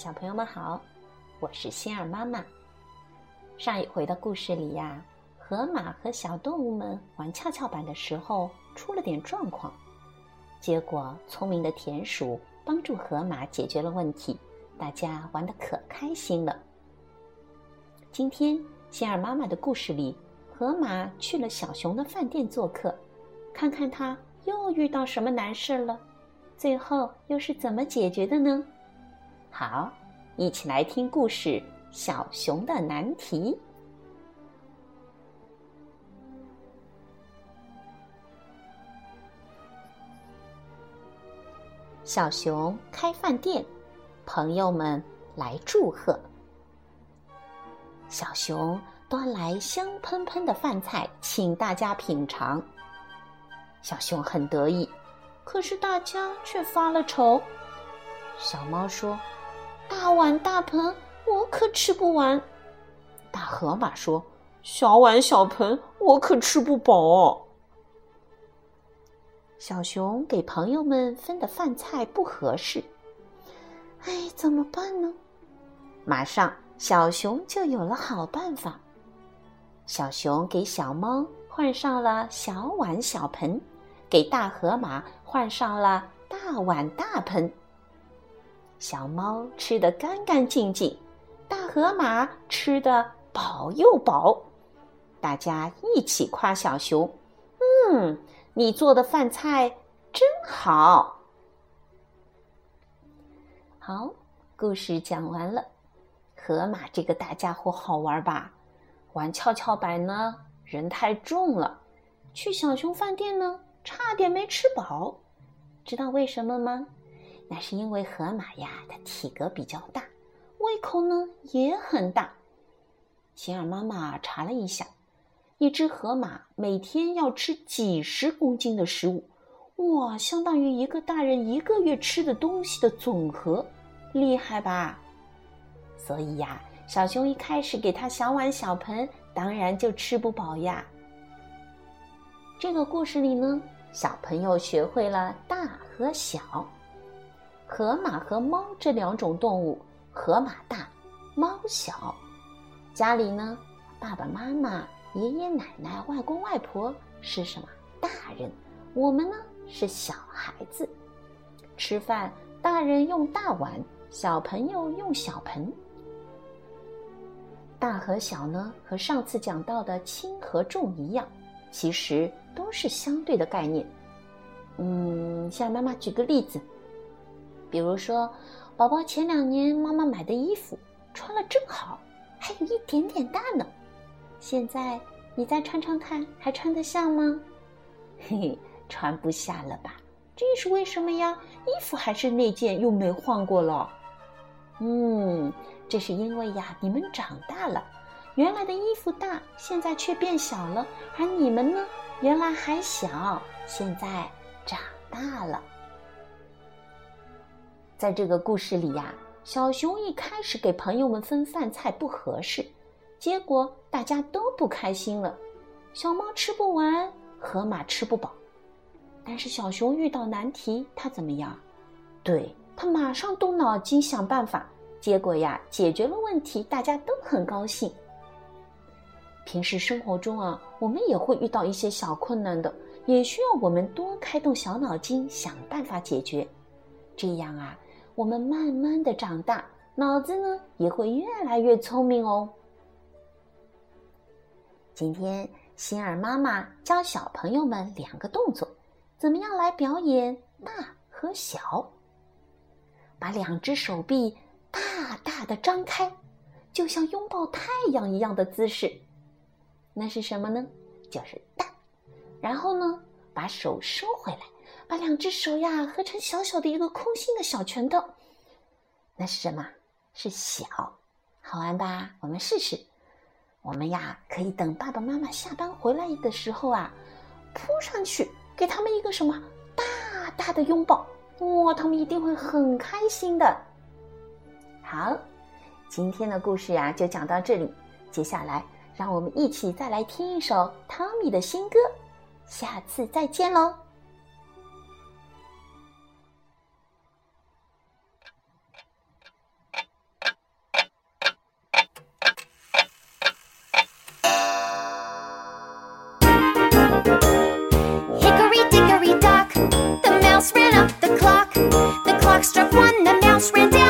小朋友们好，我是仙儿妈妈。上一回的故事里呀，河马和小动物们玩跷跷板的时候出了点状况，结果聪明的田鼠帮助河马解决了问题，大家玩的可开心了。今天仙儿妈妈的故事里，河马去了小熊的饭店做客，看看他又遇到什么难事了，最后又是怎么解决的呢？好，一起来听故事《小熊的难题》。小熊开饭店，朋友们来祝贺。小熊端来香喷喷的饭菜，请大家品尝。小熊很得意，可是大家却发了愁。小猫说。大碗大盆，我可吃不完。大河马说：“小碗小盆，我可吃不饱。”小熊给朋友们分的饭菜不合适，哎，怎么办呢？马上，小熊就有了好办法。小熊给小猫换上了小碗小盆，给大河马换上了大碗大盆。小猫吃得干干净净，大河马吃得饱又饱，大家一起夸小熊：“嗯，你做的饭菜真好。”好，故事讲完了。河马这个大家伙好玩吧？玩跷跷板呢，人太重了；去小熊饭店呢，差点没吃饱。知道为什么吗？那是因为河马呀，它体格比较大，胃口呢也很大。晴儿妈妈查了一下，一只河马每天要吃几十公斤的食物，哇，相当于一个大人一个月吃的东西的总和，厉害吧？所以呀，小熊一开始给它小碗小盆，当然就吃不饱呀。这个故事里呢，小朋友学会了大和小。河马和猫这两种动物，河马大，猫小。家里呢，爸爸妈妈、爷爷奶奶、外公外婆是什么大人？我们呢是小孩子。吃饭，大人用大碗，小朋友用小盆。大和小呢，和上次讲到的轻和重一样，其实都是相对的概念。嗯，向妈妈举个例子。比如说，宝宝前两年妈妈买的衣服穿了正好，还有一点点大呢。现在你再穿穿看，还穿得下吗？嘿嘿，穿不下了吧？这是为什么呀？衣服还是那件，又没换过了。嗯，这是因为呀，你们长大了，原来的衣服大，现在却变小了；而你们呢，原来还小，现在长大了。在这个故事里呀，小熊一开始给朋友们分饭菜不合适，结果大家都不开心了。小猫吃不完，河马吃不饱，但是小熊遇到难题，它怎么样？对，它马上动脑筋想办法，结果呀，解决了问题，大家都很高兴。平时生活中啊，我们也会遇到一些小困难的，也需要我们多开动小脑筋，想办法解决，这样啊。我们慢慢的长大，脑子呢也会越来越聪明哦。今天心儿妈妈教小朋友们两个动作，怎么样来表演大和小？把两只手臂大大的张开，就像拥抱太阳一样的姿势，那是什么呢？就是大。然后呢，把手收回来。把两只手呀合成小小的一个空心的小拳头，那是什么？是小，好玩吧？我们试试。我们呀可以等爸爸妈妈下班回来的时候啊，扑上去给他们一个什么大大的拥抱，哇，他们一定会很开心的。好，今天的故事呀就讲到这里，接下来让我们一起再来听一首汤米的新歌，下次再见喽。ran down.